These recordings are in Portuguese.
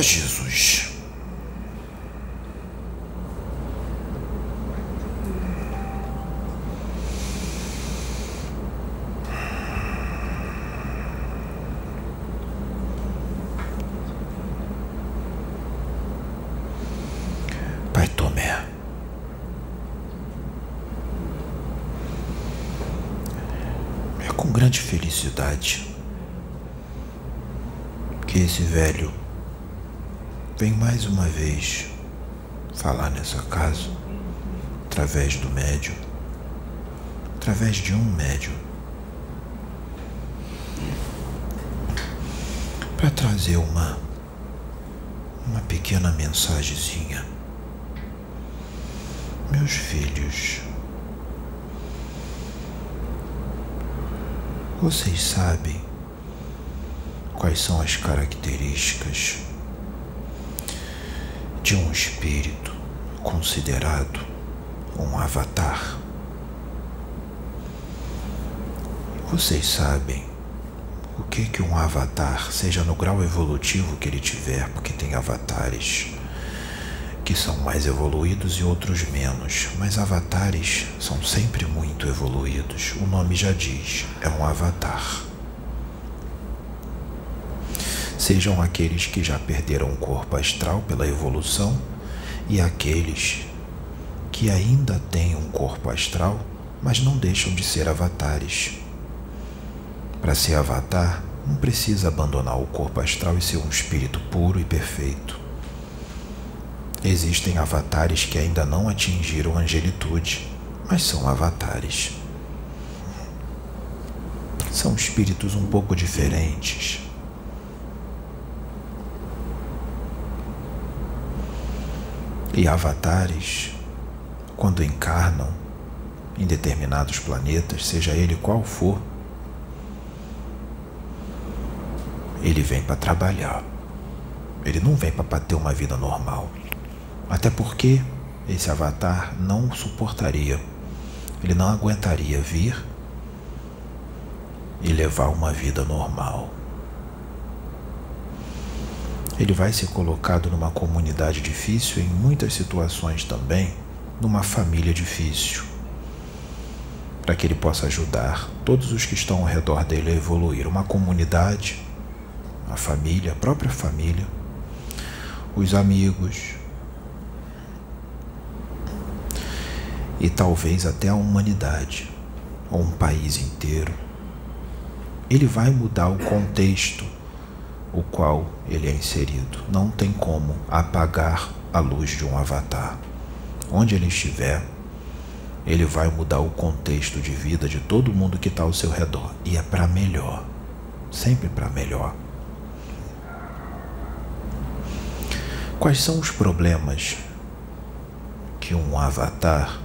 de Jesus. Pai Tomé. É com grande felicidade que esse velho vem mais uma vez falar nessa casa através do médium, através de um médium, para trazer uma uma pequena mensagenzinha. Meus filhos, vocês sabem quais são as características um espírito considerado um avatar. Vocês sabem o que que um avatar, seja no grau evolutivo que ele tiver, porque tem avatares que são mais evoluídos e outros menos, mas avatares são sempre muito evoluídos. O nome já diz, é um avatar. Sejam aqueles que já perderam o corpo astral pela evolução e aqueles que ainda têm um corpo astral, mas não deixam de ser avatares. Para ser avatar, não precisa abandonar o corpo astral e ser um espírito puro e perfeito. Existem avatares que ainda não atingiram a angelitude, mas são avatares. São espíritos um pouco diferentes. E avatares, quando encarnam em determinados planetas, seja ele qual for, ele vem para trabalhar. Ele não vem para ter uma vida normal. Até porque esse avatar não suportaria, ele não aguentaria vir e levar uma vida normal. Ele vai ser colocado numa comunidade difícil, em muitas situações também, numa família difícil, para que ele possa ajudar todos os que estão ao redor dele a evoluir. Uma comunidade, a família, a própria família, os amigos, e talvez até a humanidade ou um país inteiro. Ele vai mudar o contexto o qual ele é inserido. Não tem como apagar a luz de um avatar. Onde ele estiver, ele vai mudar o contexto de vida de todo mundo que está ao seu redor. E é para melhor. Sempre para melhor. Quais são os problemas que um avatar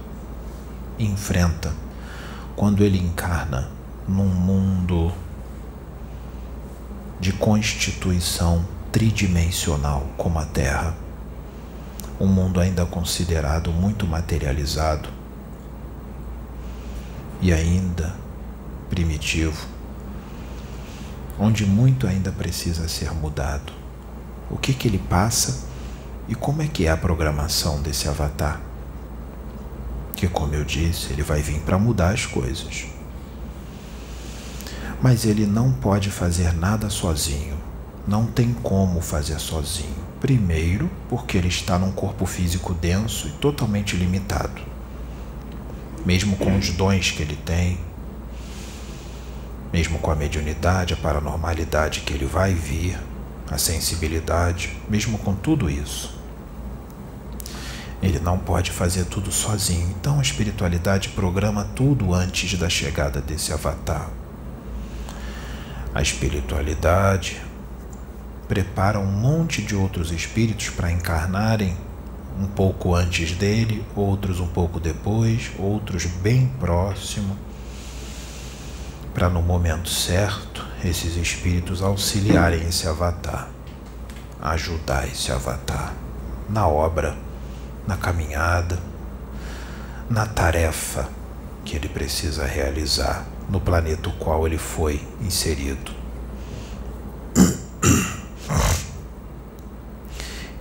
enfrenta quando ele encarna num mundo de constituição tridimensional como a Terra, um mundo ainda considerado muito materializado e ainda primitivo, onde muito ainda precisa ser mudado. O que que ele passa e como é que é a programação desse avatar? que, como eu disse, ele vai vir para mudar as coisas. Mas ele não pode fazer nada sozinho. Não tem como fazer sozinho. Primeiro, porque ele está num corpo físico denso e totalmente limitado. Mesmo com os dons que ele tem, mesmo com a mediunidade, a paranormalidade que ele vai vir, a sensibilidade, mesmo com tudo isso, ele não pode fazer tudo sozinho, então a espiritualidade programa tudo antes da chegada desse avatar. A espiritualidade prepara um monte de outros espíritos para encarnarem um pouco antes dele, outros um pouco depois, outros bem próximo, para no momento certo esses espíritos auxiliarem esse avatar, ajudar esse avatar na obra na caminhada, na tarefa que ele precisa realizar no planeta o qual ele foi inserido.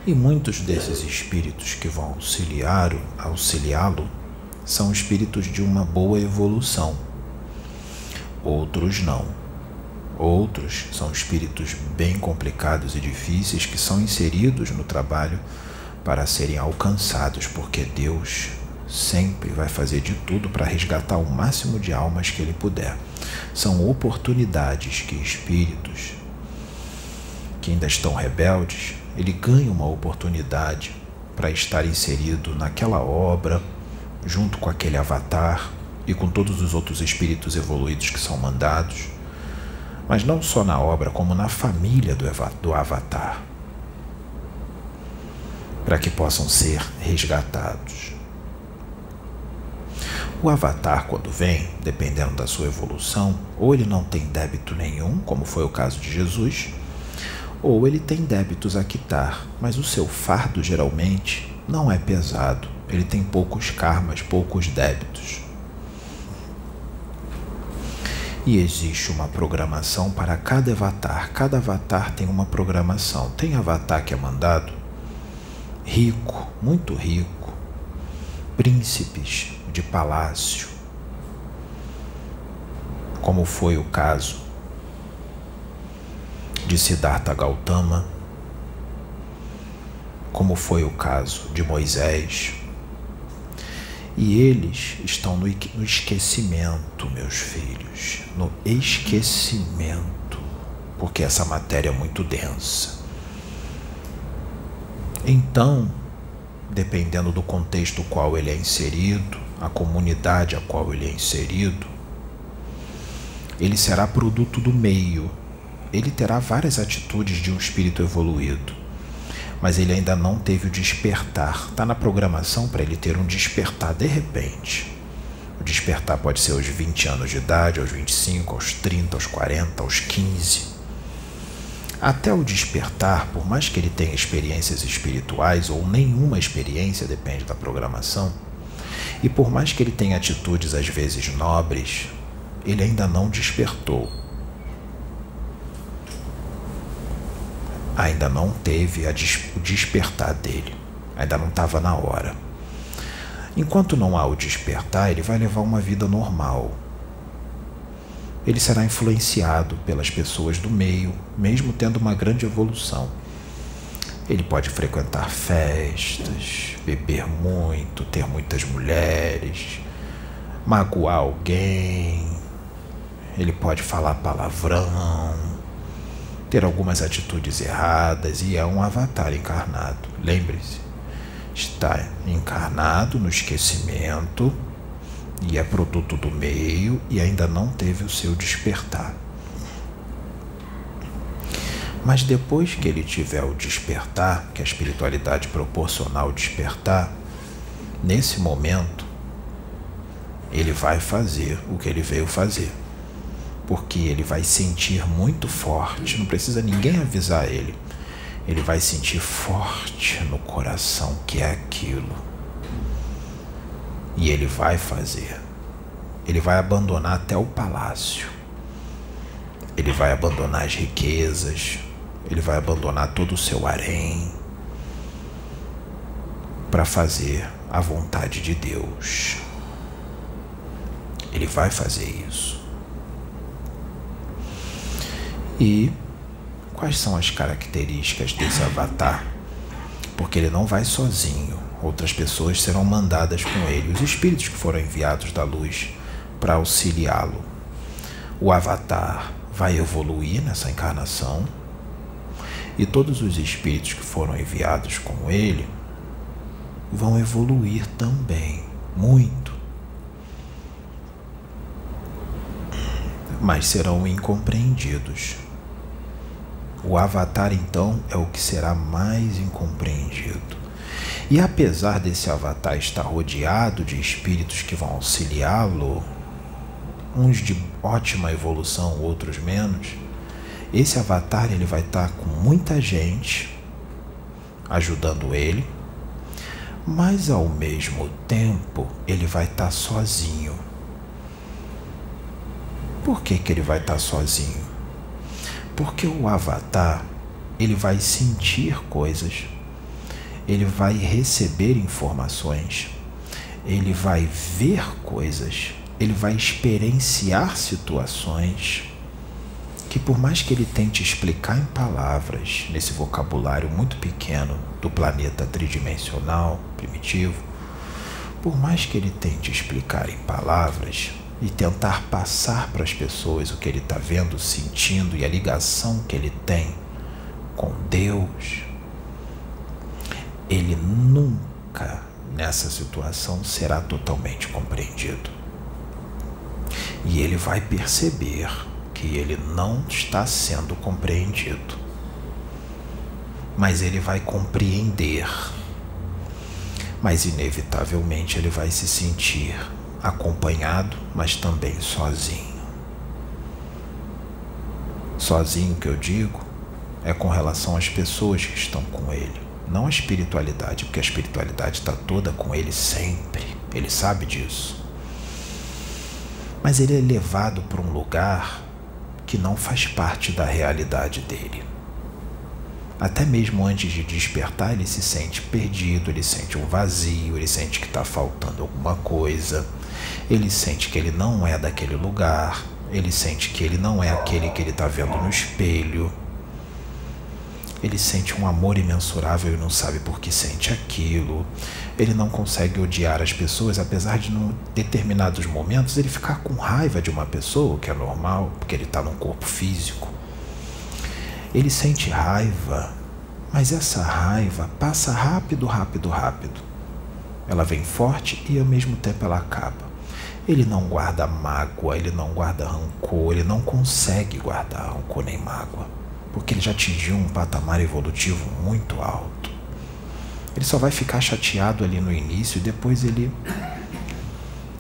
E muitos desses espíritos que vão auxiliar, auxiliá-lo são espíritos de uma boa evolução. Outros não. Outros são espíritos bem complicados e difíceis que são inseridos no trabalho para serem alcançados, porque Deus sempre vai fazer de tudo para resgatar o máximo de almas que ele puder. São oportunidades que espíritos que ainda estão rebeldes, ele ganha uma oportunidade para estar inserido naquela obra, junto com aquele avatar e com todos os outros espíritos evoluídos que são mandados, mas não só na obra, como na família do, avatar, para que possam ser resgatados. O avatar, quando vem, dependendo da sua evolução, ou ele não tem débito nenhum, como foi o caso de Jesus, ou ele tem débitos a quitar, mas o seu fardo geralmente não é pesado, ele tem poucos karmas, poucos débitos. E existe uma programação para cada avatar. Cada avatar tem uma programação. Tem avatar que é mandado rico, muito rico, príncipes de palácio, como foi o caso de Siddhartha Gautama, como foi o caso de Moisés. E eles estão no, esquecimento, meus filhos, no esquecimento, porque essa matéria é muito densa. Então, dependendo do contexto qual ele é inserido, a comunidade a qual ele é inserido, ele será produto do meio. Ele terá várias atitudes de um espírito evoluído, mas ele ainda não teve o despertar. Está na programação para ele ter um despertar de repente. O despertar pode ser aos 20 anos de idade, aos 25, aos 30, aos 40, aos 15. Até o despertar, por mais que ele tenha experiências espirituais ou nenhuma experiência, depende da programação, e por mais que ele tenha atitudes às vezes nobres, ele ainda não despertou. Ainda não teve o despertar dele. Ainda não estava na hora. Enquanto não há o despertar, ele vai levar uma vida normal. Ele será influenciado pelas pessoas do meio, mesmo tendo uma grande evolução. Ele pode frequentar festas, beber muito, ter muitas mulheres, magoar alguém, ele pode falar palavrão, ter algumas atitudes erradas e é um avatar encarnado. Lembre-se, está encarnado no esquecimento e é produto do meio e ainda não teve o seu despertar. Mas depois que ele tiver o despertar, que a espiritualidade proporcionar o despertar, nesse momento, ele vai fazer o que ele veio fazer. Porque ele vai sentir muito forte, não precisa ninguém avisar ele. Ele vai sentir forte no coração que é aquilo. E ele vai fazer. Ele vai abandonar até o palácio. Ele vai abandonar as riquezas, ele vai abandonar todo o seu harém para fazer a vontade de Deus. Ele vai fazer isso. E quais são as características desse avatar? Porque ele não vai sozinho, outras pessoas serão mandadas com ele, os espíritos que foram enviados da luz para auxiliá-lo. O avatar vai evoluir nessa encarnação e todos os espíritos que foram enviados com ele vão evoluir também, muito. Mas serão incompreendidos. O Avatar, então, é o que será mais incompreendido. E apesar desse Avatar estar rodeado de espíritos que vão auxiliá-lo, uns de ótima evolução, outros menos, esse avatar ele vai estar com muita gente ajudando ele, mas ao mesmo tempo ele vai estar sozinho. Por que, que ele vai estar sozinho? Porque o avatar ele vai sentir coisas, ele vai receber informações, ele vai ver coisas, ele vai experienciar situações que, por mais que ele tente explicar em palavras, nesse vocabulário muito pequeno do planeta tridimensional primitivo, por mais que ele tente explicar em palavras e tentar passar para as pessoas o que ele está vendo, sentindo e a ligação que ele tem com Deus, ele nunca nessa situação será totalmente compreendido. E ele vai perceber que ele não está sendo compreendido. Mas ele vai compreender. Mas inevitavelmente ele vai se sentir acompanhado, mas também sozinho. Sozinho que eu digo é com relação às pessoas que estão com ele, não a espiritualidade, porque a espiritualidade está toda com ele sempre, ele sabe disso. Mas ele é levado para um lugar que não faz parte da realidade dele. Até mesmo antes de despertar, ele se sente perdido, ele sente um vazio, ele sente que está faltando alguma coisa, ele sente que ele não é daquele lugar, ele sente que ele não é aquele que ele está vendo no espelho. Ele sente um amor imensurável e não sabe por que sente aquilo. Ele não consegue odiar as pessoas, apesar de, em determinados momentos, ele ficar com raiva de uma pessoa, que é normal, porque ele está num corpo físico. Ele sente raiva, mas essa raiva passa rápido, rápido, rápido. Ela vem forte e ao mesmo tempo ela acaba. Ele não guarda mágoa, ele não guarda rancor, ele não consegue guardar rancor nem mágoa porque ele já atingiu um patamar evolutivo muito alto. Ele só vai ficar chateado ali no início e depois ele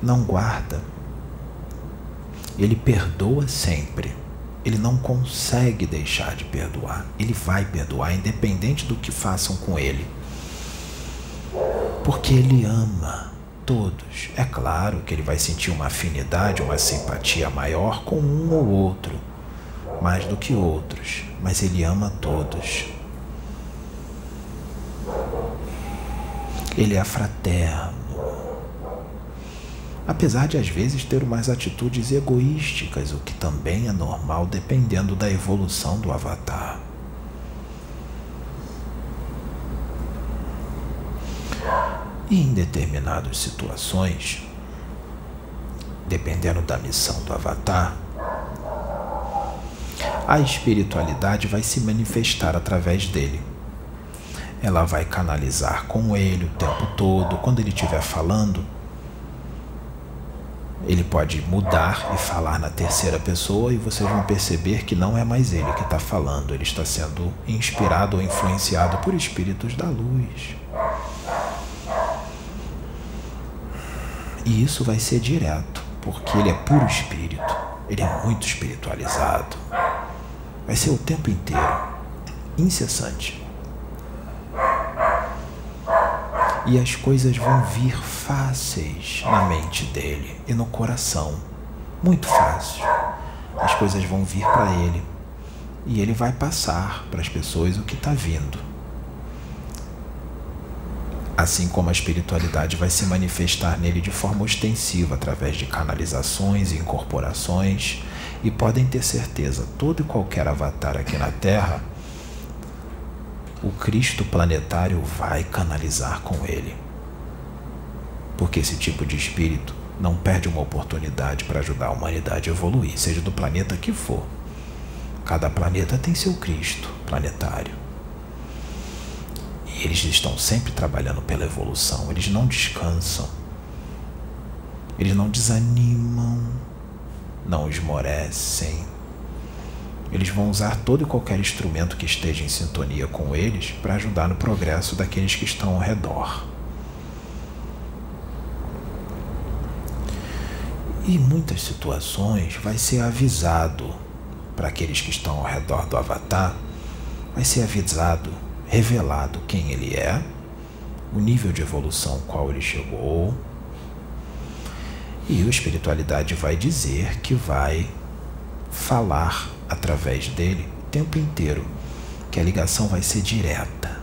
não guarda. Ele perdoa sempre. Ele não consegue deixar de perdoar. Ele vai perdoar, independente do que façam com ele. Porque ele ama todos. É claro que ele vai sentir uma afinidade, uma simpatia maior com um ou outro mais do que outros, mas ele ama todos. Ele é fraterno. Apesar de às vezes ter umas atitudes egoísticas, o que também é normal dependendo da evolução do avatar. E em determinadas situações, dependendo da missão do avatar, a espiritualidade vai se manifestar através dele. Ela vai canalizar com ele o tempo todo. Quando ele estiver falando, ele pode mudar e falar na terceira pessoa e vocês vão perceber que não é mais ele que está falando, ele está sendo inspirado ou influenciado por espíritos da luz. E isso vai ser direto, porque ele é puro espírito, ele é muito espiritualizado. Vai ser o tempo inteiro, incessante. E as coisas vão vir fáceis na mente dele e no coração. Muito fácil. As coisas vão vir para ele e ele vai passar para as pessoas o que está vindo. Assim como a espiritualidade vai se manifestar nele de forma ostensiva através de canalizações e incorporações e podem ter certeza, todo e qualquer avatar aqui na Terra, o Cristo planetário vai canalizar com ele. Porque esse tipo de espírito não perde uma oportunidade para ajudar a humanidade a evoluir, seja do planeta que for. Cada planeta tem seu Cristo planetário. E eles estão sempre trabalhando pela evolução, eles não descansam. Eles não desanimam não esmorecem. Eles vão usar todo e qualquer instrumento que esteja em sintonia com eles para ajudar no progresso daqueles que estão ao redor. E em muitas situações vai ser avisado para aqueles que estão ao redor do Avatar, vai ser avisado, revelado quem ele é, o nível de evolução ao qual ele chegou, e a espiritualidade vai dizer que vai falar através dele o tempo inteiro, que a ligação vai ser direta.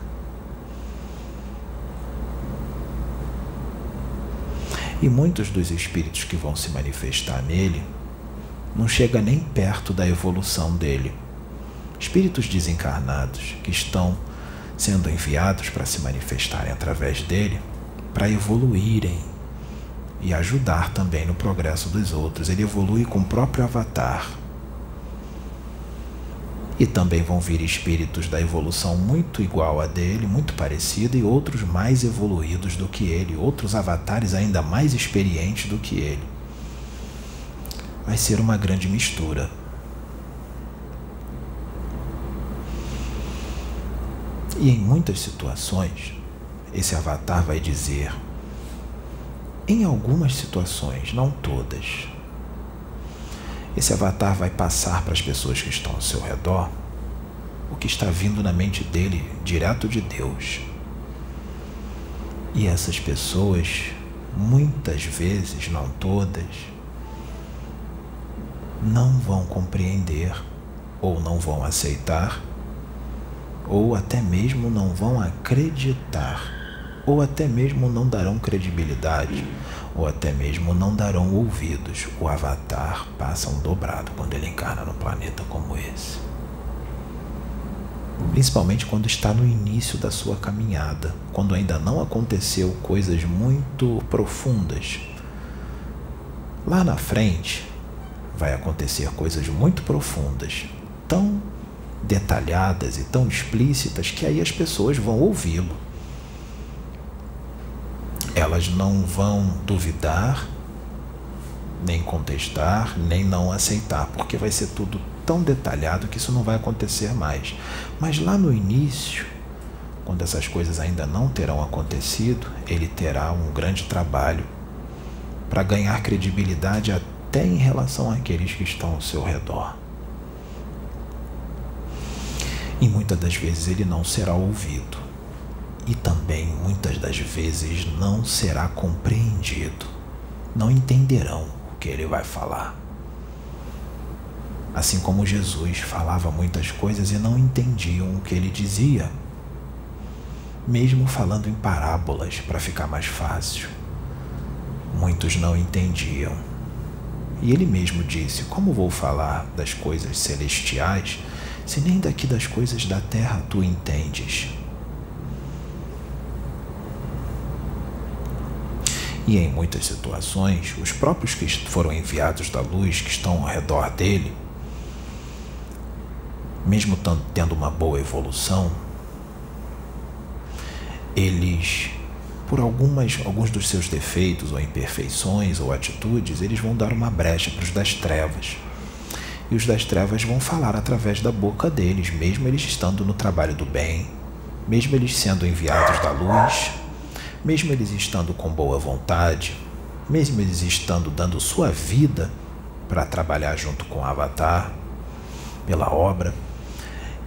E muitos dos espíritos que vão se manifestar nele não chega nem perto da evolução dele. Espíritos desencarnados que estão sendo enviados para se manifestarem através dele, para evoluírem e ajudar também no progresso dos outros. Ele evolui com o próprio avatar. E também vão vir espíritos da evolução muito igual a dele, muito parecida, e outros mais evoluídos do que ele, outros avatares ainda mais experientes do que ele. Vai ser uma grande mistura. E em muitas situações, esse avatar vai dizer, em algumas situações, não todas, esse avatar vai passar para as pessoas que estão ao seu redor o que está vindo na mente dele direto de Deus. E essas pessoas, muitas vezes, não todas, não vão compreender ou não vão aceitar ou até mesmo não vão acreditar, ou até mesmo não darão credibilidade, ou até mesmo não darão ouvidos. O Avatar passa um dobrado quando ele encarna no planeta como esse. Principalmente quando está no início da sua caminhada, quando ainda não aconteceu coisas muito profundas. Lá na frente vai acontecer coisas muito profundas, tão detalhadas e tão explícitas que aí as pessoas vão ouvi-lo. Elas não vão duvidar, nem contestar, nem não aceitar, porque vai ser tudo tão detalhado que isso não vai acontecer mais. Mas lá no início, quando essas coisas ainda não terão acontecido, ele terá um grande trabalho para ganhar credibilidade até em relação àqueles que estão ao seu redor e muitas das vezes ele não será ouvido, e também muitas das vezes não será compreendido, não entenderão o que ele vai falar. Assim como Jesus falava muitas coisas e não entendiam o que ele dizia, mesmo falando em parábolas para ficar mais fácil. Muitos não entendiam. E ele mesmo disse: Como vou falar das coisas celestiais se nem daqui das coisas da terra tu entendes? E em muitas situações, os próprios que foram enviados da luz, que estão ao redor dele, mesmo tendo uma boa evolução, eles, por algumas, alguns dos seus defeitos ou imperfeições ou atitudes, eles vão dar uma brecha para os das trevas. E os das trevas vão falar através da boca deles, mesmo eles estando no trabalho do bem, mesmo eles sendo enviados da luz, mesmo eles estando com boa vontade, mesmo eles estando dando sua vida para trabalhar junto com o Avatar, pela obra.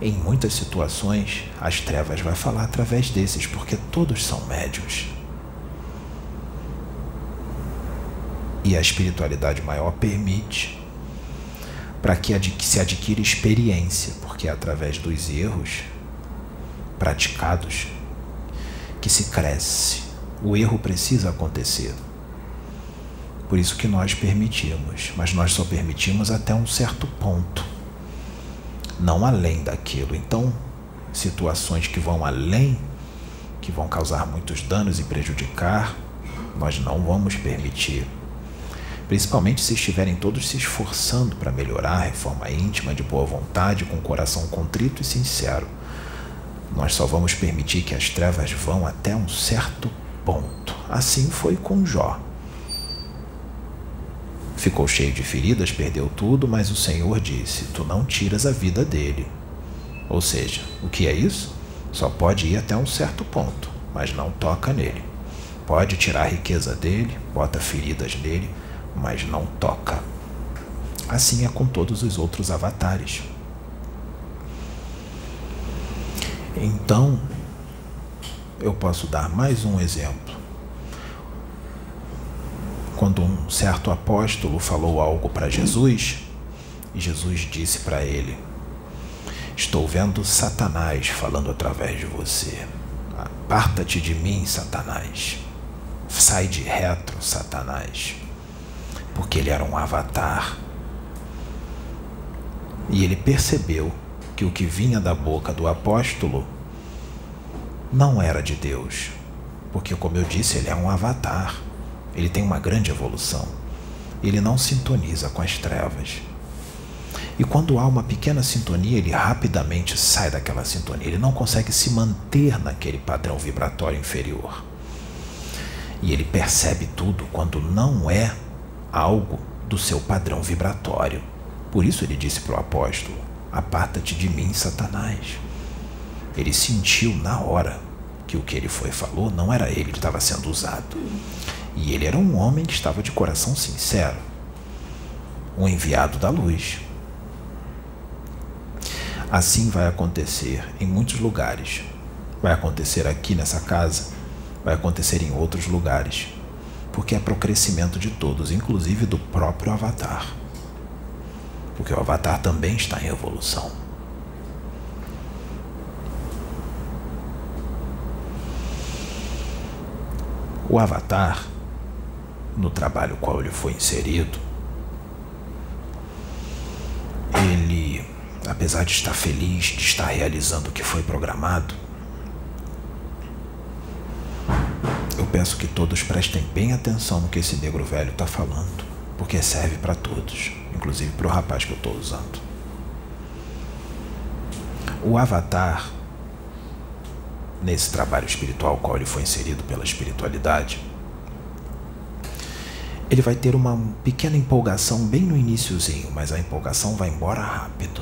Em muitas situações, as trevas vai falar através desses, porque todos são médios. E a espiritualidade maior permite para que se adquira experiência, porque é através dos erros praticados que se cresce. O erro precisa acontecer. Por isso que nós permitimos, mas nós só permitimos até um certo ponto, não além daquilo. Então, situações que vão além, que vão causar muitos danos e prejudicar, nós não vamos permitir principalmente se estiverem todos se esforçando para melhorar a reforma íntima de boa vontade, com coração contrito e sincero. Nós só vamos permitir que as trevas vão até um certo ponto. Assim foi com Jó. Ficou cheio de feridas, perdeu tudo, mas o Senhor disse: Tu não tiras a vida dele. Ou seja, o que é isso? Só pode ir até um certo ponto, mas não toca nele. Pode tirar a riqueza dele, bota feridas nele, mas não toca. Assim é com todos os outros avatares. Então, eu posso dar mais um exemplo. Quando um certo apóstolo falou algo para Jesus, Jesus disse para ele: Estou vendo Satanás falando através de você. Aparta-te de mim, Satanás. sai de retro, Satanás, porque ele era um avatar. E ele percebeu que o que vinha da boca do apóstolo não era de Deus, porque, como eu disse, ele é um avatar. Ele tem uma grande evolução. Ele não sintoniza com as trevas. E quando há uma pequena sintonia, ele rapidamente sai daquela sintonia. Ele não consegue se manter naquele padrão vibratório inferior. E ele percebe tudo quando não é algo do seu padrão vibratório. Por isso ele disse para o apóstolo: Aparta-te de mim, Satanás. Ele sentiu na hora que o que ele foi falou não era ele que estava sendo usado. E ele era um homem que estava de coração sincero, um enviado da luz. Assim vai acontecer em muitos lugares. Vai acontecer aqui nessa casa, vai acontecer em outros lugares, porque é para o crescimento de todos, inclusive do próprio Avatar. Porque o Avatar também está em evolução. O Avatar, no trabalho qual ele foi inserido, ele, apesar de estar feliz de estar realizando o que foi programado, eu peço que todos prestem bem atenção no que esse negro velho está falando, porque serve para todos, inclusive para o rapaz que eu estou usando. O Avatar nesse trabalho espiritual qual ele foi inserido pela espiritualidade, ele vai ter uma pequena empolgação bem no iníciozinho, mas a empolgação vai embora rápido.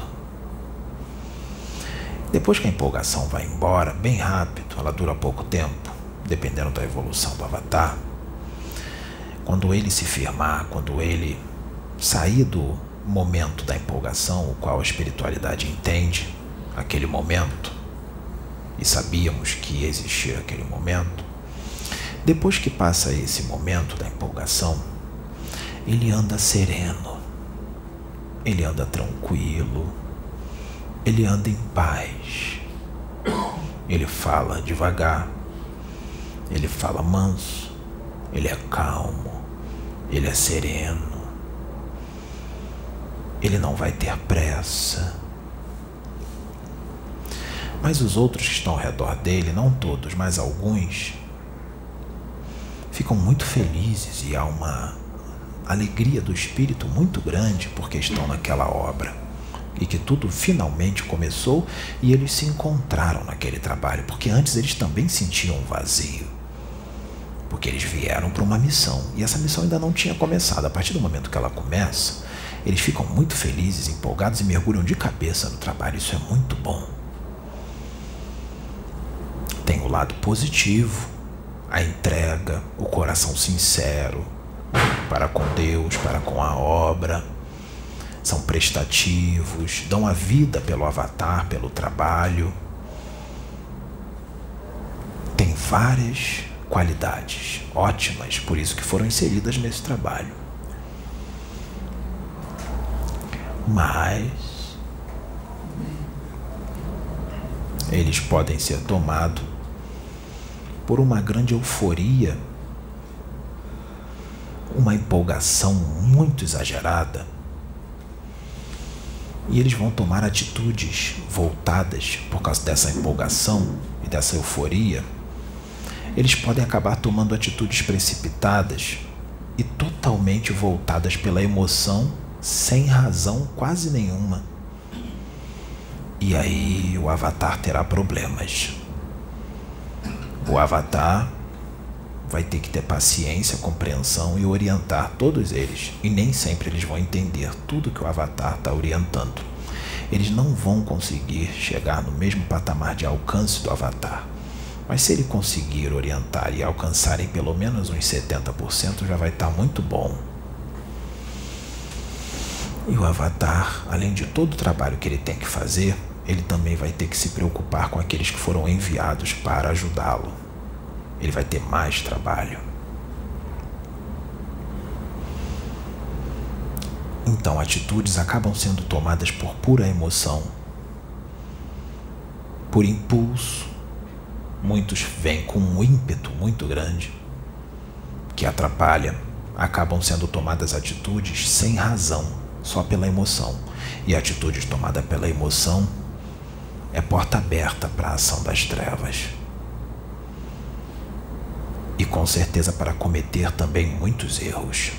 Depois que a empolgação vai embora, bem rápido, ela dura pouco tempo, dependendo da evolução do avatar. Quando ele se firmar, quando ele sair do momento da empolgação, o qual a espiritualidade entende, aquele momento, e sabíamos que ia existir aquele momento, depois que passa esse momento da empolgação, ele anda sereno, ele anda tranquilo, ele anda em paz, ele fala devagar, ele fala manso, ele é calmo, ele é sereno, ele não vai ter pressa. Mas os outros que estão ao redor dele, não todos, mas alguns, ficam muito felizes e há uma alegria do espírito muito grande porque estão naquela obra. E que tudo finalmente começou e eles se encontraram naquele trabalho, porque antes eles também sentiam um vazio. Porque eles vieram para uma missão e essa missão ainda não tinha começado. A partir do momento que ela começa, eles ficam muito felizes, empolgados e mergulham de cabeça no trabalho. Isso é muito bom tem o lado positivo, a entrega, o coração sincero para com Deus, para com a obra. São prestativos, dão a vida pelo avatar, pelo trabalho. Tem várias qualidades ótimas, por isso que foram inseridas nesse trabalho. Mas eles podem ser tomados por uma grande euforia, uma empolgação muito exagerada. E eles vão tomar atitudes voltadas por causa dessa empolgação e dessa euforia. Eles podem acabar tomando atitudes precipitadas e totalmente voltadas pela emoção, sem razão quase nenhuma. E aí o avatar terá problemas. O avatar vai ter que ter paciência, compreensão e orientar todos eles. E nem sempre eles vão entender tudo que o avatar está orientando. Eles não vão conseguir chegar no mesmo patamar de alcance do avatar. Mas se ele conseguir orientar e alcançarem pelo menos uns 70%, já vai estar tá muito bom. E o avatar, além de todo o trabalho que ele tem que fazer, ele também vai ter que se preocupar com aqueles que foram enviados para ajudá-lo. Ele vai ter mais trabalho. Então, atitudes acabam sendo tomadas por pura emoção, por impulso. Muitos vêm com um ímpeto muito grande que atrapalha, acabam sendo tomadas atitudes sem razão, só pela emoção. E atitudes tomadas pela emoção é porta aberta para a ação das trevas. E com certeza para cometer também muitos erros.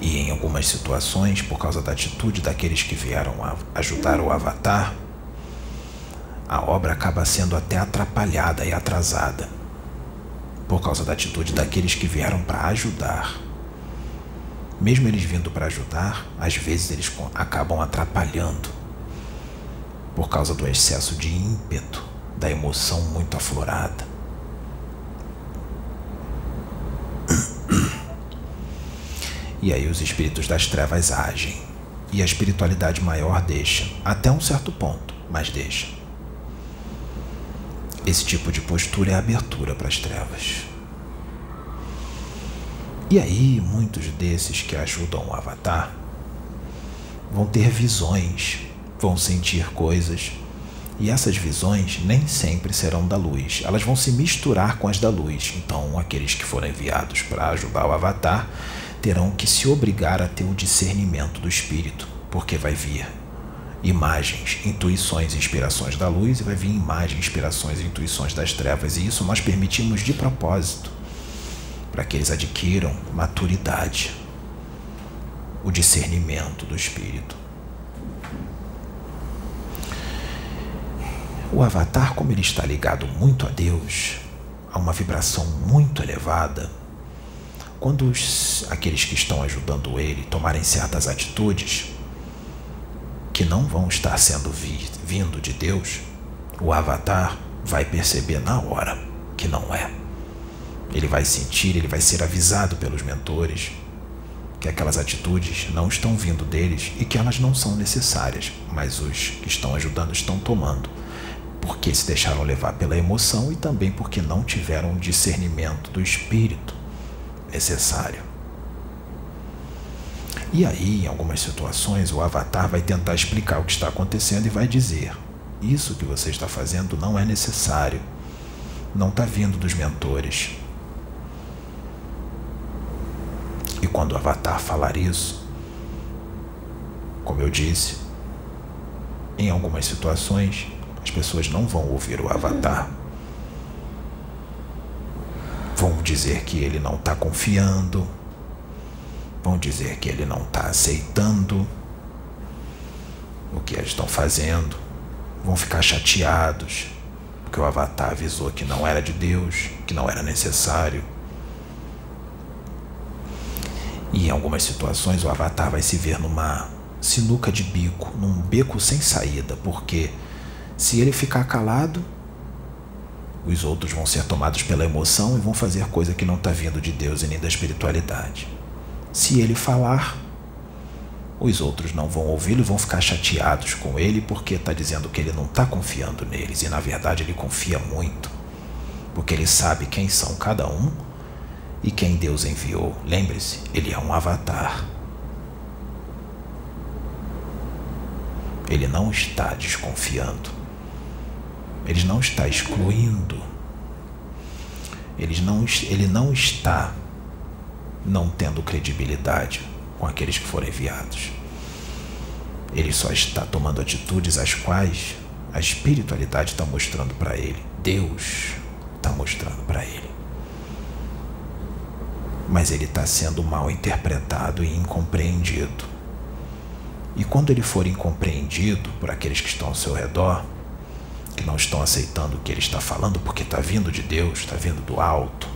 E em algumas situações, por causa da atitude daqueles que vieram ajudar o Avatar, a obra acaba sendo até atrapalhada e atrasada. Por causa da atitude daqueles que vieram para ajudar. Mesmo eles vindo para ajudar, às vezes eles acabam atrapalhando por causa do excesso de ímpeto, da emoção muito aflorada. E aí os espíritos das trevas agem. E a espiritualidade maior deixa, até um certo ponto, mas deixa. Esse tipo de postura é abertura para as trevas. E aí, muitos desses que ajudam o Avatar vão ter visões, vão sentir coisas, e essas visões nem sempre serão da luz, elas vão se misturar com as da luz. Então, aqueles que forem enviados para ajudar o Avatar terão que se obrigar a ter o discernimento do espírito, porque vai vir imagens, intuições, inspirações da luz e vai vir imagens, inspirações e intuições das trevas, e isso nós permitimos de propósito para que eles adquiram maturidade, o discernimento do espírito. O avatar, como ele está ligado muito a Deus, a uma vibração muito elevada, quando os, aqueles que estão ajudando ele tomarem certas atitudes que não vão estar sendo vi, vindo de Deus, o avatar vai perceber na hora que não é. Ele vai sentir, ele vai ser avisado pelos mentores que aquelas atitudes não estão vindo deles e que elas não são necessárias, mas os que estão ajudando estão tomando, porque se deixaram levar pela emoção e também porque não tiveram o discernimento do espírito necessário. E aí, em algumas situações, o avatar vai tentar explicar o que está acontecendo e vai dizer: Isso que você está fazendo não é necessário, não está vindo dos mentores, E quando o Avatar falar isso, como eu disse, em algumas situações as pessoas não vão ouvir o Avatar. Vão dizer que ele não está confiando, vão dizer que ele não está aceitando o que eles estão fazendo, vão ficar chateados porque o Avatar avisou que não era de Deus, que não era necessário. E em algumas situações o avatar vai se ver numa sinuca de bico, num beco sem saída, porque se ele ficar calado, os outros vão ser tomados pela emoção e vão fazer coisa que não está vindo de Deus e nem da espiritualidade. Se ele falar, os outros não vão ouvi-lo e vão ficar chateados com ele porque está dizendo que ele não está confiando neles e na verdade ele confia muito, porque ele sabe quem são cada um e quem Deus enviou. Lembre-se, ele é um avatar. Ele não está desconfiando. Ele não está excluindo. Ele não, ele não está não tendo credibilidade com aqueles que foram enviados. Ele só está tomando atitudes as quais a espiritualidade está mostrando para ele. Deus está mostrando para ele mas ele está sendo mal interpretado e incompreendido. E quando ele for incompreendido por aqueles que estão ao seu redor, que não estão aceitando o que ele está falando porque está vindo de Deus, está vindo do alto,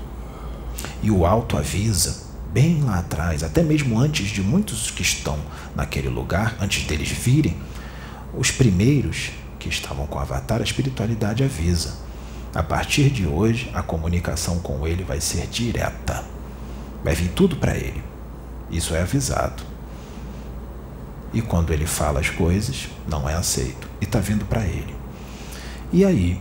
e o alto avisa bem lá atrás, até mesmo antes de muitos que estão naquele lugar, antes deles virem, os primeiros que estavam com o Avatar, a espiritualidade avisa. A partir de hoje, a comunicação com ele vai ser direta. Vai vir tudo para ele. Isso é avisado. E quando ele fala as coisas, não é aceito. E está vindo para ele. E aí,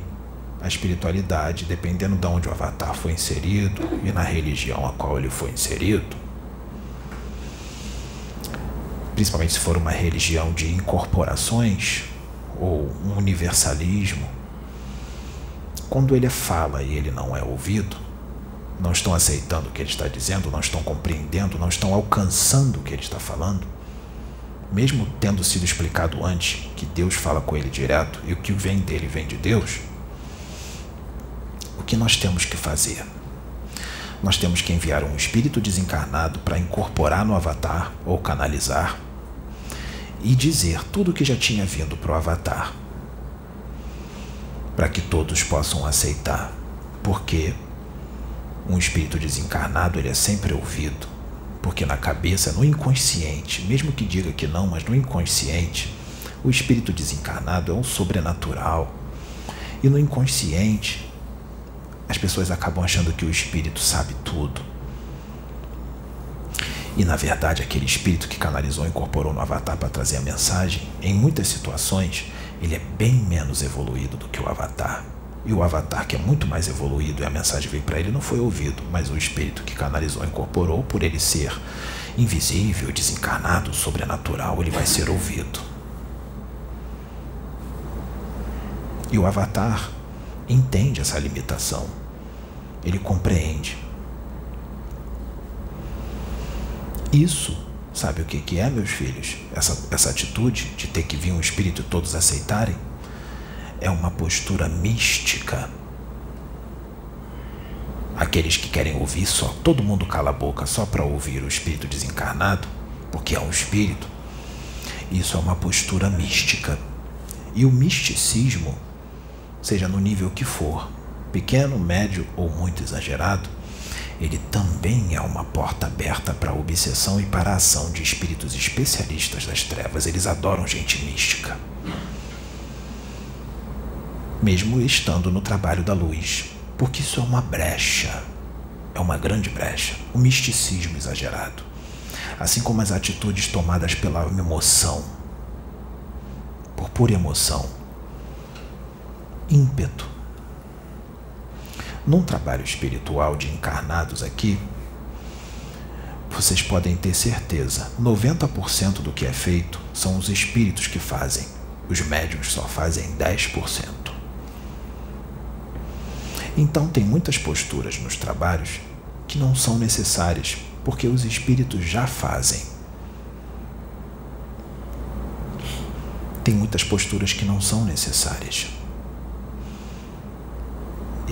a espiritualidade, dependendo de onde o avatar foi inserido e na religião a qual ele foi inserido, principalmente se for uma religião de incorporações ou um universalismo, quando ele fala e ele não é ouvido, não estão aceitando o que ele está dizendo, não estão compreendendo, não estão alcançando o que ele está falando, mesmo tendo sido explicado antes que Deus fala com ele direto e o que vem dele vem de Deus, o que nós temos que fazer? Nós temos que enviar um espírito desencarnado para incorporar no avatar ou canalizar e dizer tudo o que já tinha vindo para o avatar, para que todos possam aceitar, porque um espírito desencarnado ele é sempre ouvido, porque na cabeça, no inconsciente, mesmo que diga que não, mas no inconsciente, o espírito desencarnado é um sobrenatural. E no inconsciente, as pessoas acabam achando que o espírito sabe tudo. E na verdade, aquele espírito que canalizou e incorporou no avatar para trazer a mensagem, em muitas situações, ele é bem menos evoluído do que o avatar. E o avatar, que é muito mais evoluído e a mensagem veio para ele, não foi ouvido, mas o espírito que canalizou e incorporou, por ele ser invisível, desencarnado, sobrenatural, ele vai ser ouvido. E o avatar entende essa limitação. Ele compreende. Isso, sabe o que, que é, meus filhos? Essa, essa atitude de ter que vir um espírito e todos aceitarem? é uma postura mística. Aqueles que querem ouvir só, todo mundo cala a boca só para ouvir o espírito desencarnado, porque é um espírito. Isso é uma postura mística. E o misticismo, seja no nível que for, pequeno, médio ou muito exagerado, ele também é uma porta aberta para a obsessão e para a ação de espíritos especialistas das trevas. Eles adoram gente mística mesmo estando no trabalho da luz, porque isso é uma brecha, é uma grande brecha, o misticismo exagerado, assim como as atitudes tomadas pela emoção, por pura emoção, ímpeto. Num trabalho espiritual de encarnados aqui, vocês podem ter certeza, 90% do que é feito são os espíritos que fazem. Os médiums só fazem 10%. Então, tem muitas posturas nos trabalhos que não são necessárias, porque os espíritos já fazem. Tem muitas posturas que não são necessárias.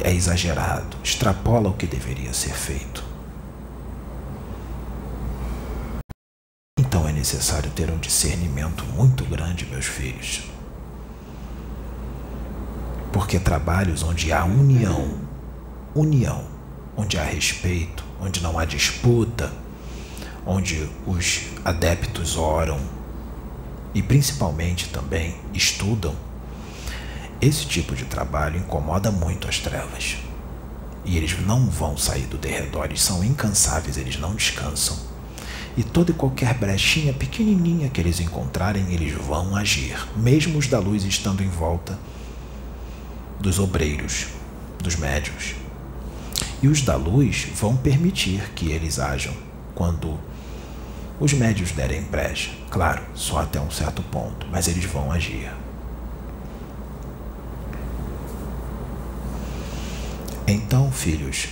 É exagerado, extrapola o que deveria ser feito. Então é necessário ter um discernimento muito grande, meus filhos porque trabalhos onde há união, união, onde há respeito, onde não há disputa, onde os adeptos oram e principalmente também estudam, esse tipo de trabalho incomoda muito as trevas. E eles não vão sair do derredor, eles são incansáveis, eles não descansam. E toda e qualquer brechinha pequenininha que eles encontrarem, eles vão agir, mesmo os da luz estando em volta dos obreiros, dos médios. E os da luz vão permitir que eles ajam quando os médios derem brecha. Claro, só até um certo ponto, mas eles vão agir. Então, filhos,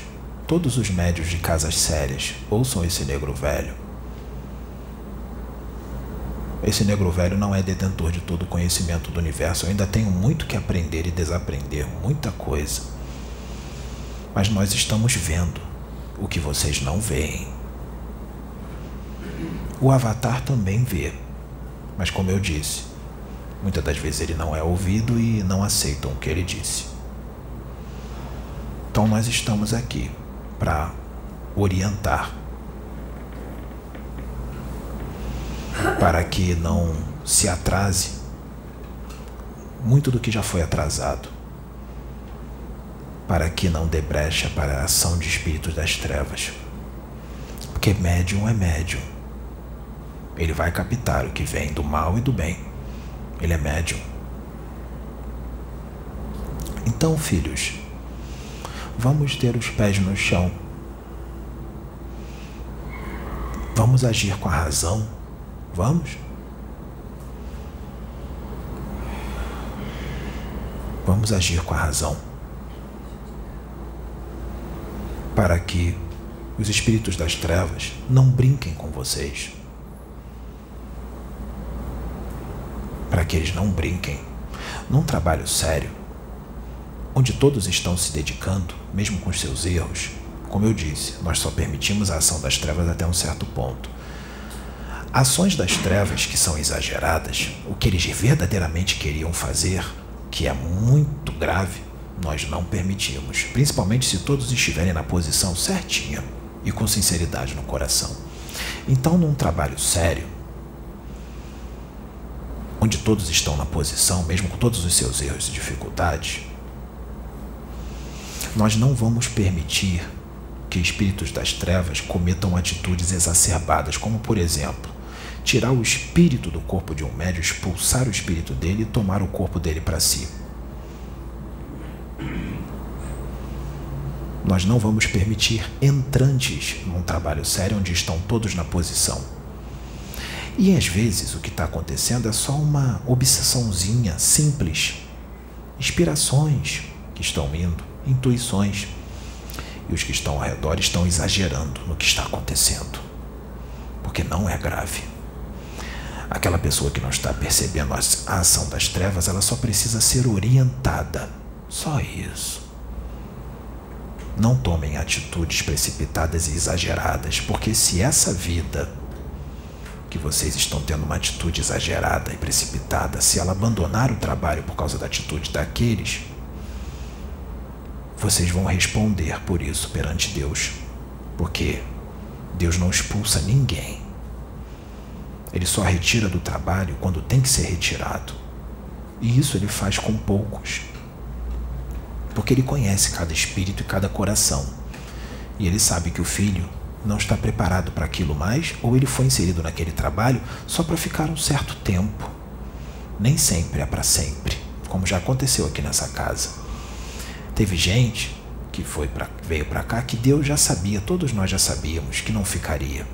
todos os médios de casas sérias ouçam esse negro velho esse negro velho não é detentor de todo o conhecimento do universo. Eu ainda tenho muito que aprender e desaprender, muita coisa. Mas nós estamos vendo o que vocês não veem. O Avatar também vê, mas como eu disse, muitas das vezes ele não é ouvido e não aceitam o que ele disse. Então nós estamos aqui para orientar para que não se atrase muito do que já foi atrasado, para que não dê brecha para a ação de espíritos das trevas. Porque médium é médium. Ele vai captar o que vem do mal e do bem. Ele é médium. Então, filhos, vamos ter os pés no chão. Vamos agir com a razão Vamos? Vamos agir com a razão. para que os espíritos das trevas não brinquem com vocês. Para que eles não brinquem. Num trabalho sério, onde todos estão se dedicando, mesmo com os seus erros, como eu disse, nós só permitimos a ação das trevas até um certo ponto. Ações das trevas que são exageradas, o que eles verdadeiramente queriam fazer, que é muito grave, nós não permitimos, principalmente se todos estiverem na posição certinha e com sinceridade no coração. Então, num trabalho sério, onde todos estão na posição, mesmo com todos os seus erros e dificuldades, nós não vamos permitir que espíritos das trevas cometam atitudes exacerbadas, como por exemplo, tirar o espírito do corpo de um médium, expulsar o espírito dele e tomar o corpo dele para si. Nós não vamos permitir entrantes num trabalho sério onde estão todos na posição. E às vezes o que está acontecendo é só uma obsessãozinha simples, inspirações que estão indo, intuições. E os que estão ao redor estão exagerando no que está acontecendo, porque não é grave. Aquela pessoa que não está percebendo a ação das trevas, ela só precisa ser orientada. Só isso. Não tomem atitudes precipitadas e exageradas, porque se essa vida que vocês estão tendo uma atitude exagerada e precipitada, se ela abandonar o trabalho por causa da atitude daqueles, vocês vão responder por isso perante Deus, porque Deus não expulsa ninguém. Ele só retira do trabalho quando tem que ser retirado. E isso ele faz com poucos porque ele conhece cada espírito e cada coração. E ele sabe que o filho não está preparado para aquilo mais, ou ele foi inserido naquele trabalho só para ficar um certo tempo. Nem sempre é para sempre, como já aconteceu aqui nessa casa. Teve gente que foi pra, veio para cá que Deus já sabia, todos nós já sabíamos que não ficaria.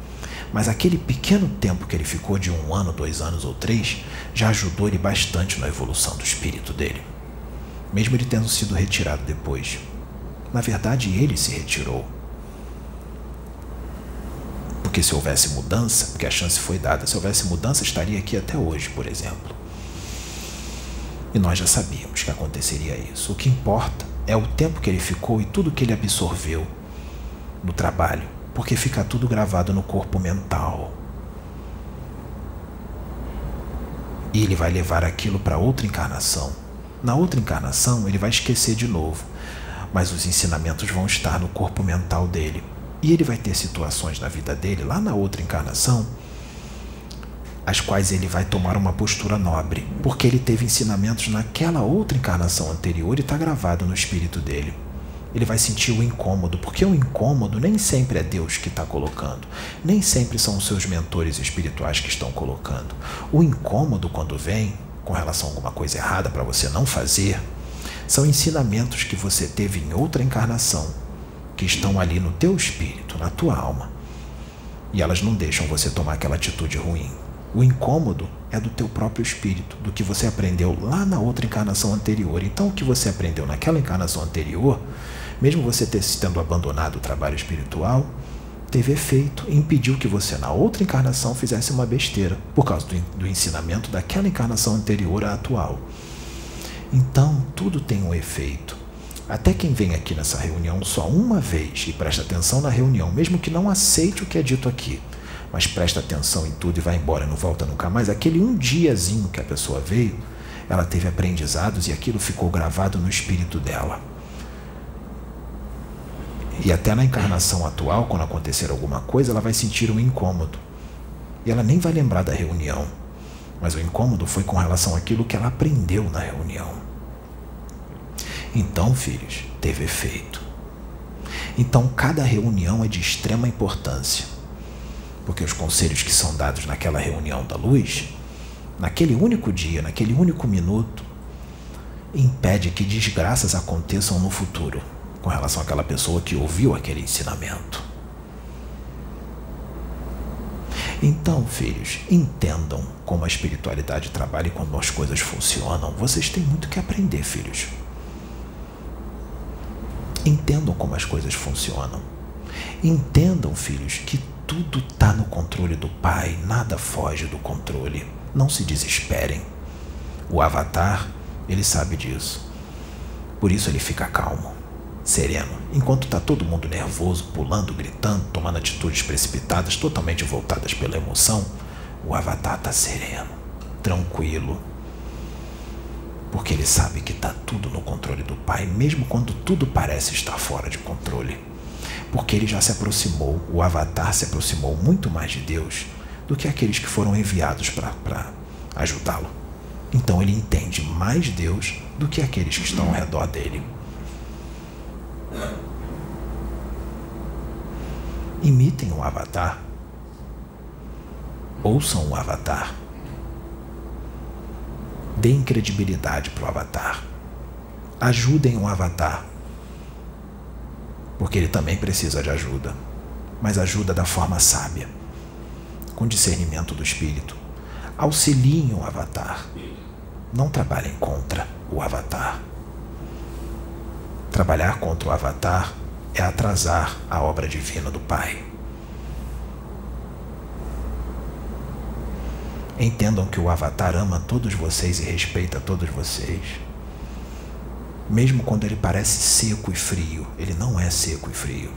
Mas aquele pequeno tempo que ele ficou, de um ano, dois anos ou três, já ajudou ele bastante na evolução do espírito dele mesmo ele tendo sido retirado depois. Na verdade, ele se retirou. Porque se houvesse mudança, porque a chance foi dada, se houvesse mudança, estaria aqui até hoje, por exemplo. E nós já sabíamos que aconteceria isso. O que importa é o tempo que ele ficou e tudo que ele absorveu no trabalho, porque fica tudo gravado no corpo mental. E ele vai levar aquilo para outra encarnação. Na outra encarnação, ele vai esquecer de novo, mas os ensinamentos vão estar no corpo mental dele. E ele vai ter situações na vida dele, lá na outra encarnação, as quais ele vai tomar uma postura nobre, porque ele teve ensinamentos naquela outra encarnação anterior e está gravado no espírito dele. Ele vai sentir o incômodo, porque o incômodo nem sempre é Deus que está colocando, nem sempre são os seus mentores espirituais que estão colocando. O incômodo, quando vem, com relação a alguma coisa errada para você não fazer, são ensinamentos que você teve em outra encarnação, que estão ali no teu espírito, na tua alma. E elas não deixam você tomar aquela atitude ruim. O incômodo é do teu próprio espírito, do que você aprendeu lá na outra encarnação anterior. Então, o que você aprendeu naquela encarnação anterior, mesmo você ter tendo abandonado o trabalho espiritual, teve efeito e impediu que você, na outra encarnação, fizesse uma besteira, por causa do, do ensinamento daquela encarnação anterior à atual. Então, tudo tem um efeito. Até quem vem aqui nessa reunião só uma vez e presta atenção na reunião, mesmo que não aceite o que é dito aqui, mas presta atenção em tudo e vai embora, não volta nunca mais, aquele um diazinho que a pessoa veio, ela teve aprendizados e aquilo ficou gravado no espírito dela. E até na encarnação atual, quando acontecer alguma coisa, ela vai sentir um incômodo. E ela nem vai lembrar da reunião. Mas o incômodo foi com relação àquilo que ela aprendeu na reunião. Então, filhos, teve efeito. Então, cada reunião é de extrema importância. Porque os conselhos que são dados naquela reunião da luz, naquele único dia, naquele único minuto, impede que desgraças aconteçam no futuro com relação àquela pessoa que ouviu aquele ensinamento. Então, filhos, entendam como a espiritualidade trabalha e como as coisas funcionam. Vocês têm muito que aprender, filhos. Entendam como as coisas funcionam. Entendam, filhos, que tudo está no controle do Pai, nada foge do controle. Não se desesperem. O Avatar, ele sabe disso. Por isso ele fica calmo, sereno, enquanto está todo mundo nervoso, pulando, gritando, tomando atitudes precipitadas, totalmente voltadas pela emoção. O Avatar está sereno, tranquilo, porque ele sabe que está tudo no controle do Pai, mesmo quando tudo parece estar fora de controle. Porque ele já se aproximou, o Avatar se aproximou muito mais de Deus do que aqueles que foram enviados para ajudá-lo. Então ele entende mais Deus do que aqueles que estão ao redor dele. Imitem o Avatar. Ouçam o Avatar. Deem credibilidade para o Avatar. Ajudem o Avatar. Porque ele também precisa de ajuda. Mas ajuda da forma sábia, com discernimento do espírito. Auxiliem o Avatar. Não trabalhem contra o Avatar. Trabalhar contra o Avatar é atrasar a obra divina do Pai. Entendam que o Avatar ama todos vocês e respeita todos vocês. Mesmo quando ele parece seco e frio, ele não é seco e frio.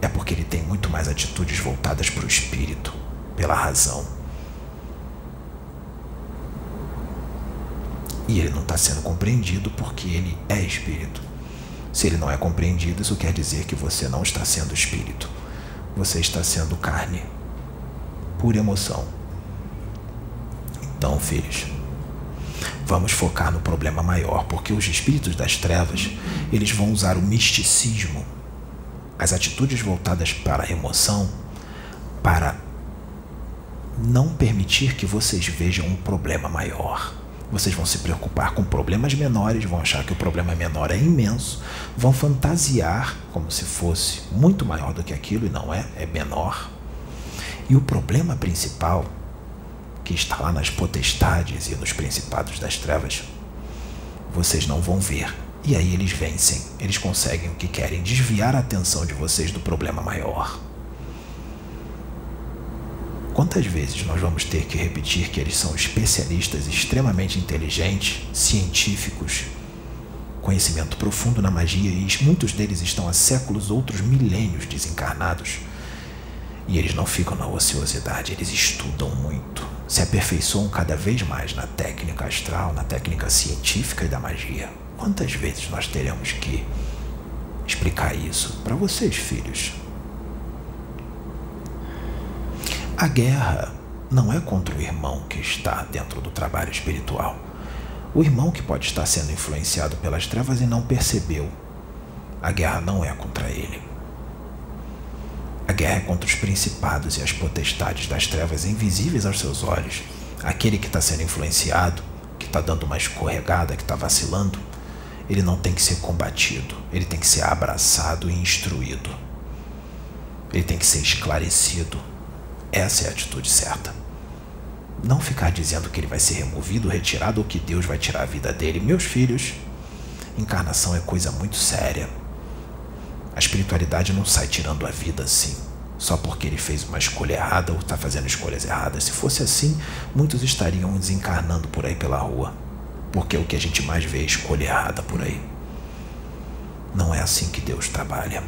É porque ele tem muito mais atitudes voltadas para o espírito, pela razão. E ele não está sendo compreendido porque ele é espírito. Se ele não é compreendido, isso quer dizer que você não está sendo espírito. Você está sendo carne, pura emoção. Então, filhos, vamos focar no problema maior, porque os espíritos das trevas, eles vão usar o misticismo, as atitudes voltadas para a emoção, para não permitir que vocês vejam um problema maior. Vocês vão se preocupar com problemas menores, vão achar que o problema menor é imenso, vão fantasiar como se fosse muito maior do que aquilo e não é, é menor. E o problema principal, que está lá nas potestades e nos principados das trevas, vocês não vão ver. E aí eles vencem, eles conseguem o que querem, desviar a atenção de vocês do problema maior. Quantas vezes nós vamos ter que repetir que eles são especialistas extremamente inteligentes, científicos, conhecimento profundo na magia e muitos deles estão há séculos, outros milênios desencarnados? E eles não ficam na ociosidade, eles estudam muito, se aperfeiçoam cada vez mais na técnica astral, na técnica científica e da magia. Quantas vezes nós teremos que explicar isso para vocês, filhos? A guerra não é contra o irmão que está dentro do trabalho espiritual. O irmão que pode estar sendo influenciado pelas trevas e não percebeu. A guerra não é contra ele. A guerra é contra os principados e as potestades das trevas invisíveis aos seus olhos. Aquele que está sendo influenciado, que está dando uma escorregada, que está vacilando, ele não tem que ser combatido, ele tem que ser abraçado e instruído. Ele tem que ser esclarecido, essa é a atitude certa. Não ficar dizendo que ele vai ser removido, retirado ou que Deus vai tirar a vida dele. Meus filhos, encarnação é coisa muito séria. A espiritualidade não sai tirando a vida assim, só porque ele fez uma escolha errada ou está fazendo escolhas erradas. Se fosse assim, muitos estariam desencarnando por aí pela rua, porque o que a gente mais vê é escolha errada por aí. Não é assim que Deus trabalha.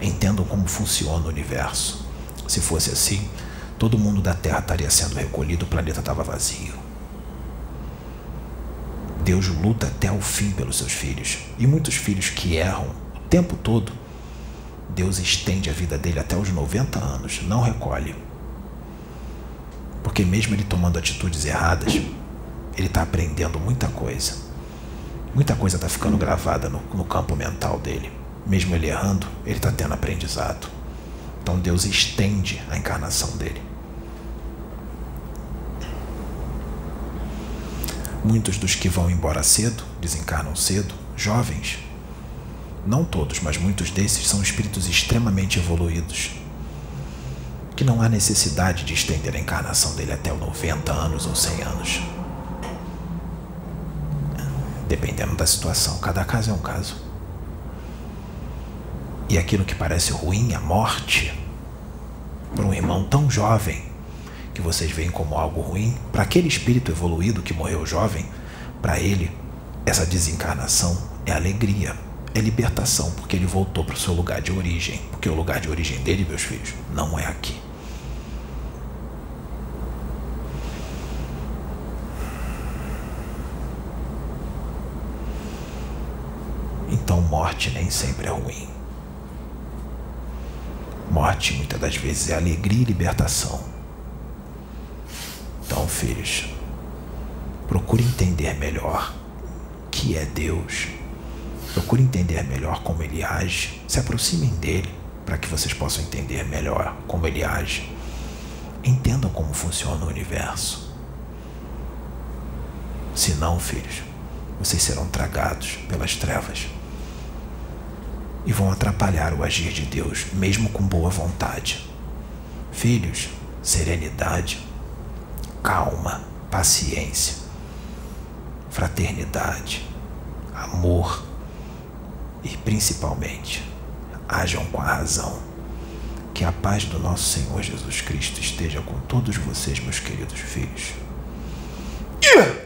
Entendam como funciona o universo. Se fosse assim, todo mundo da Terra estaria sendo recolhido, o planeta estava vazio. Deus luta até o fim pelos seus filhos. E muitos filhos que erram tempo todo, Deus estende a vida dele até os 90 anos, não recolhe. Porque mesmo ele tomando atitudes erradas, ele está aprendendo muita coisa. Muita coisa está ficando gravada no, no campo mental dele. Mesmo ele errando, ele está tendo aprendizado. Então Deus estende a encarnação dele. Muitos dos que vão embora cedo, desencarnam cedo, jovens, não todos, mas muitos desses são espíritos extremamente evoluídos, que não há necessidade de estender a encarnação dele até os 90 anos ou 100 anos. Dependendo da situação, cada caso é um caso. E aquilo que parece ruim, a morte, para um irmão tão jovem, que vocês veem como algo ruim, para aquele espírito evoluído que morreu jovem, para ele, essa desencarnação é alegria, é libertação, porque ele voltou para o seu lugar de origem. Porque o lugar de origem dele, meus filhos, não é aqui. Então, morte nem sempre é ruim. Morte muitas das vezes é alegria e libertação. Então, filhos, procure entender melhor que é Deus. Procure entender melhor como ele age. Se aproximem dele para que vocês possam entender melhor como ele age. Entendam como funciona o universo. Se não, filhos, vocês serão tragados pelas trevas e vão atrapalhar o agir de Deus, mesmo com boa vontade. Filhos, serenidade, calma, paciência, fraternidade, amor e principalmente hajam com a razão. Que a paz do nosso Senhor Jesus Cristo esteja com todos vocês, meus queridos filhos. Yeah!